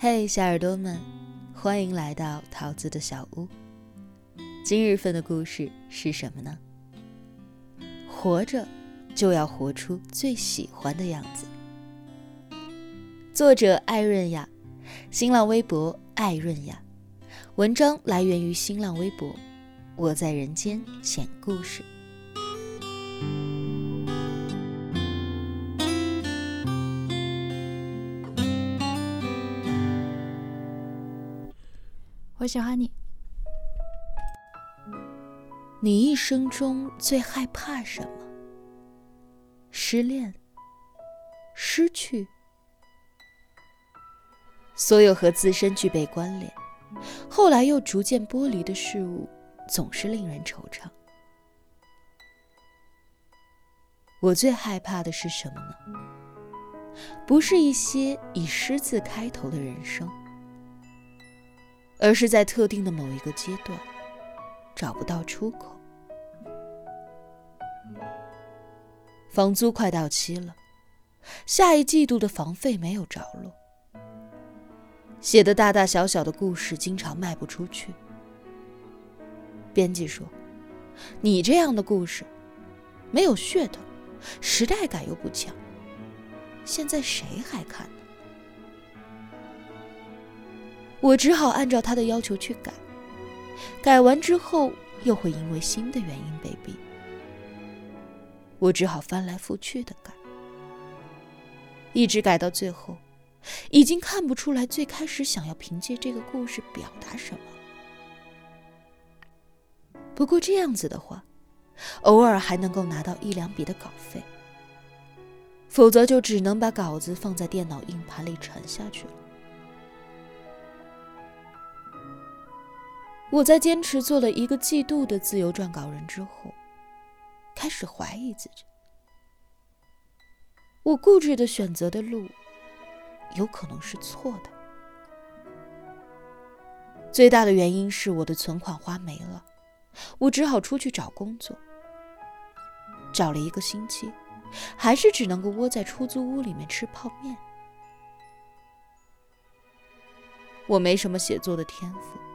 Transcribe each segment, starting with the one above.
嘿，小耳朵们，欢迎来到桃子的小屋。今日份的故事是什么呢？活着就要活出最喜欢的样子。作者艾润雅，新浪微博艾润雅。文章来源于新浪微博，我在人间讲故事。我喜欢你。你一生中最害怕什么？失恋、失去，所有和自身具备关联，后来又逐渐剥离的事物，总是令人惆怅。我最害怕的是什么呢？不是一些以“失”字开头的人生。而是在特定的某一个阶段，找不到出口。房租快到期了，下一季度的房费没有着落。写的大大小小的故事经常卖不出去。编辑说：“你这样的故事，没有噱头，时代感又不强，现在谁还看呢？”我只好按照他的要求去改，改完之后又会因为新的原因被毙，我只好翻来覆去的改，一直改到最后，已经看不出来最开始想要凭借这个故事表达什么。不过这样子的话，偶尔还能够拿到一两笔的稿费，否则就只能把稿子放在电脑硬盘里沉下去了。我在坚持做了一个季度的自由撰稿人之后，开始怀疑自己。我固执的选择的路，有可能是错的。最大的原因是我的存款花没了，我只好出去找工作。找了一个星期，还是只能够窝在出租屋里面吃泡面。我没什么写作的天赋。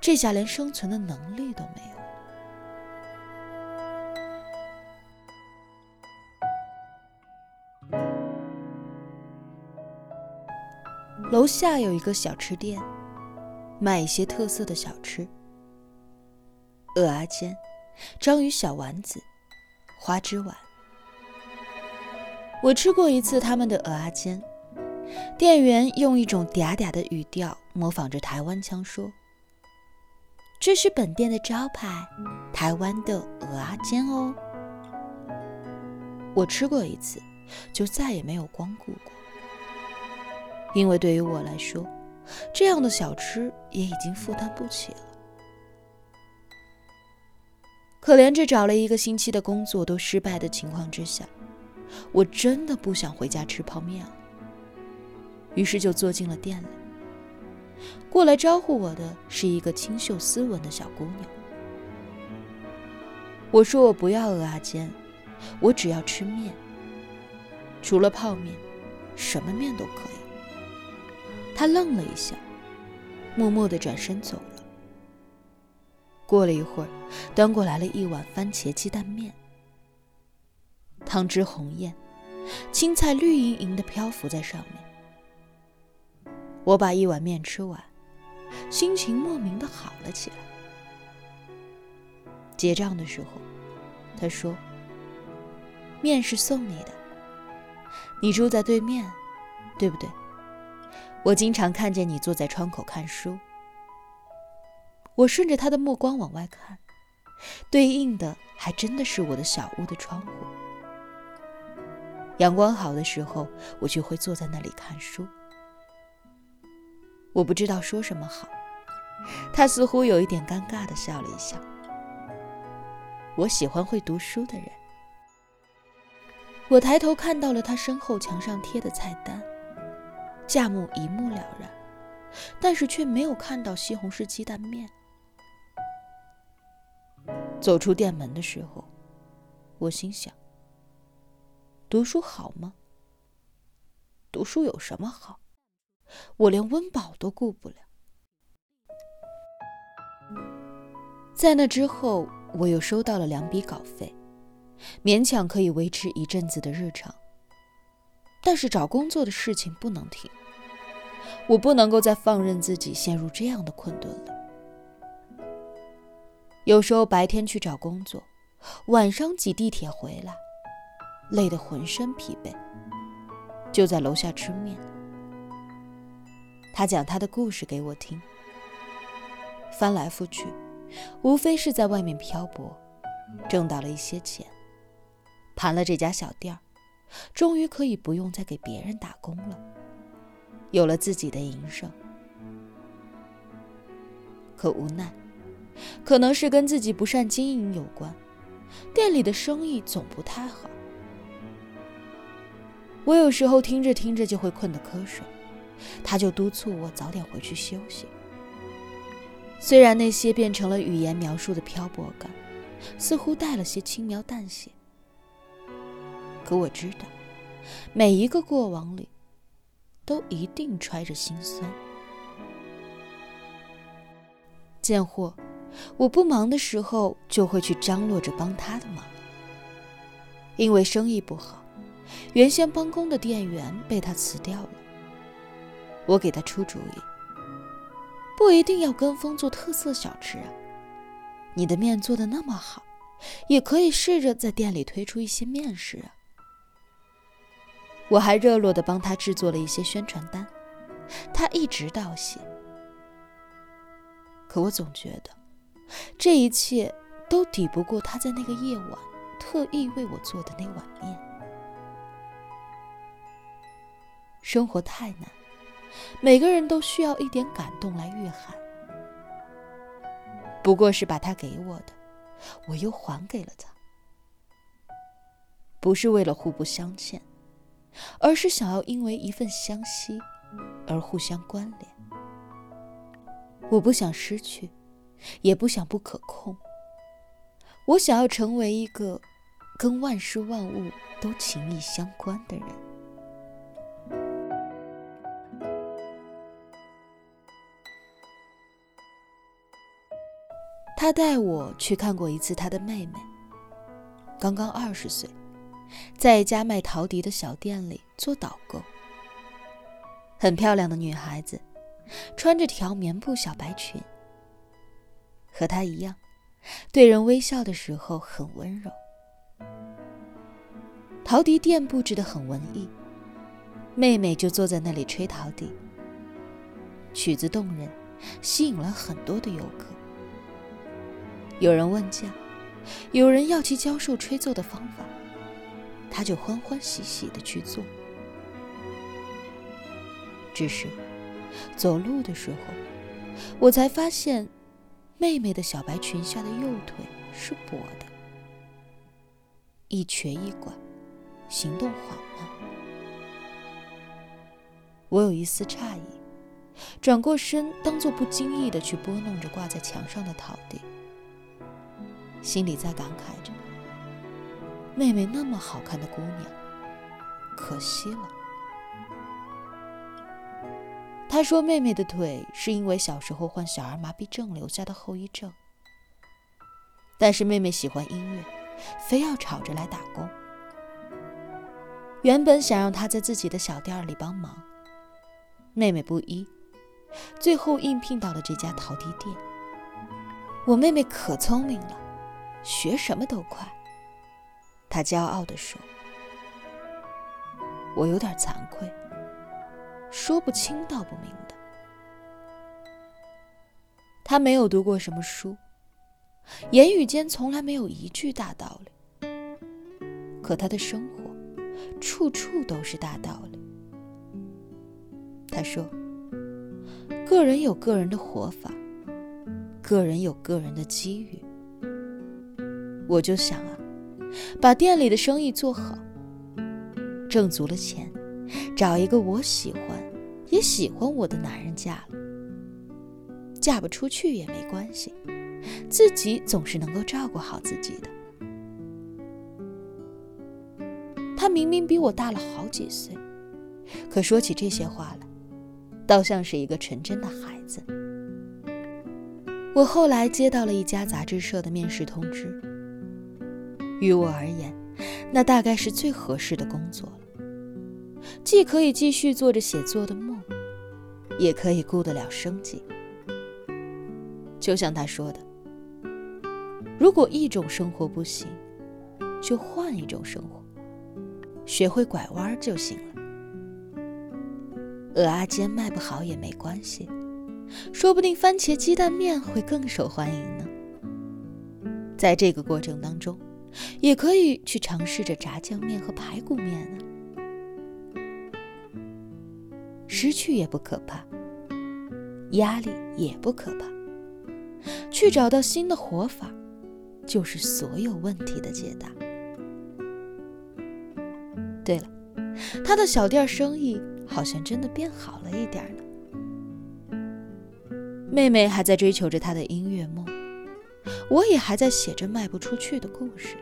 这下连生存的能力都没有楼下有一个小吃店，卖一些特色的小吃：鹅阿煎、章鱼小丸子、花枝丸。我吃过一次他们的鹅阿煎，店员用一种嗲嗲的语调模仿着台湾腔说。这是本店的招牌，台湾的鹅阿煎哦。我吃过一次，就再也没有光顾过，因为对于我来说，这样的小吃也已经负担不起了。可怜这找了一个星期的工作都失败的情况之下，我真的不想回家吃泡面了，于是就坐进了店里。过来招呼我的是一个清秀斯文的小姑娘。我说我不要鹅阿煎，我只要吃面，除了泡面，什么面都可以。她愣了一下，默默地转身走了。过了一会儿，端过来了一碗番茄鸡蛋面，汤汁红艳，青菜绿莹莹的漂浮在上面。我把一碗面吃完，心情莫名的好了起来。结账的时候，他说：“面是送你的，你住在对面，对不对？我经常看见你坐在窗口看书。”我顺着他的目光往外看，对应的还真的是我的小屋的窗户。阳光好的时候，我就会坐在那里看书。我不知道说什么好，他似乎有一点尴尬的笑了一笑。我喜欢会读书的人。我抬头看到了他身后墙上贴的菜单，价目一目了然，但是却没有看到西红柿鸡蛋面。走出店门的时候，我心想：读书好吗？读书有什么好？我连温饱都顾不了。在那之后，我又收到了两笔稿费，勉强可以维持一阵子的日常。但是找工作的事情不能停，我不能够再放任自己陷入这样的困顿了。有时候白天去找工作，晚上挤地铁回来，累得浑身疲惫，就在楼下吃面。他讲他的故事给我听，翻来覆去，无非是在外面漂泊，挣到了一些钱，盘了这家小店儿，终于可以不用再给别人打工了，有了自己的营生。可无奈。可能是跟自己不善经营有关，店里的生意总不太好。我有时候听着听着就会困得瞌睡，他就督促我早点回去休息。虽然那些变成了语言描述的漂泊感，似乎带了些轻描淡写，可我知道，每一个过往里，都一定揣着心酸。贱货。我不忙的时候，就会去张罗着帮他的忙。因为生意不好，原先帮工的店员被他辞掉了。我给他出主意，不一定要跟风做特色小吃啊。你的面做的那么好，也可以试着在店里推出一些面食啊。我还热络的帮他制作了一些宣传单，他一直道谢。可我总觉得。这一切都抵不过他在那个夜晚特意为我做的那碗面。生活太难，每个人都需要一点感动来御寒。不过是把他给我的，我又还给了他。不是为了互不相欠，而是想要因为一份相惜而互相关联。我不想失去。也不想不可控。我想要成为一个跟万事万物都情意相关的人。他带我去看过一次他的妹妹，刚刚二十岁，在一家卖陶笛的小店里做导购。很漂亮的女孩子，穿着条棉布小白裙。和他一样，对人微笑的时候很温柔。陶笛店布置的很文艺，妹妹就坐在那里吹陶笛。曲子动人，吸引了很多的游客。有人问价，有人要其教授吹奏的方法，他就欢欢喜喜的去做。只是走路的时候，我才发现。妹妹的小白裙下的右腿是跛的，一瘸一拐，行动缓慢。我有一丝诧异，转过身，当做不经意的去拨弄着挂在墙上的陶笛，心里在感慨着：妹妹那么好看的姑娘，可惜了。他说：“妹妹的腿是因为小时候患小儿麻痹症留下的后遗症。但是妹妹喜欢音乐，非要吵着来打工。原本想让她在自己的小店里帮忙，妹妹不依，最后应聘到了这家陶笛店。我妹妹可聪明了，学什么都快。”他骄傲地说。我有点惭愧。说不清道不明的。他没有读过什么书，言语间从来没有一句大道理。可他的生活，处处都是大道理。他说：“个人有个人的活法，个人有个人的机遇。”我就想啊，把店里的生意做好，挣足了钱，找一个我喜欢。也喜欢我的男人嫁了，嫁不出去也没关系，自己总是能够照顾好自己的。他明明比我大了好几岁，可说起这些话来，倒像是一个纯真的孩子。我后来接到了一家杂志社的面试通知，于我而言，那大概是最合适的工作了，既可以继续做着写作的梦，也可以顾得了生计。就像他说的：“如果一种生活不行，就换一种生活，学会拐弯就行了。”鹅阿坚卖不好也没关系。说不定番茄鸡蛋面会更受欢迎呢。在这个过程当中，也可以去尝试着炸酱面和排骨面呢。失去也不可怕，压力也不可怕，去找到新的活法，就是所有问题的解答。对了，他的小店生意好像真的变好了一点呢。妹妹还在追求着她的音乐梦，我也还在写着卖不出去的故事。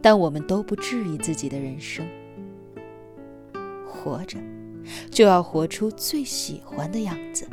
但我们都不质疑自己的人生，活着就要活出最喜欢的样子。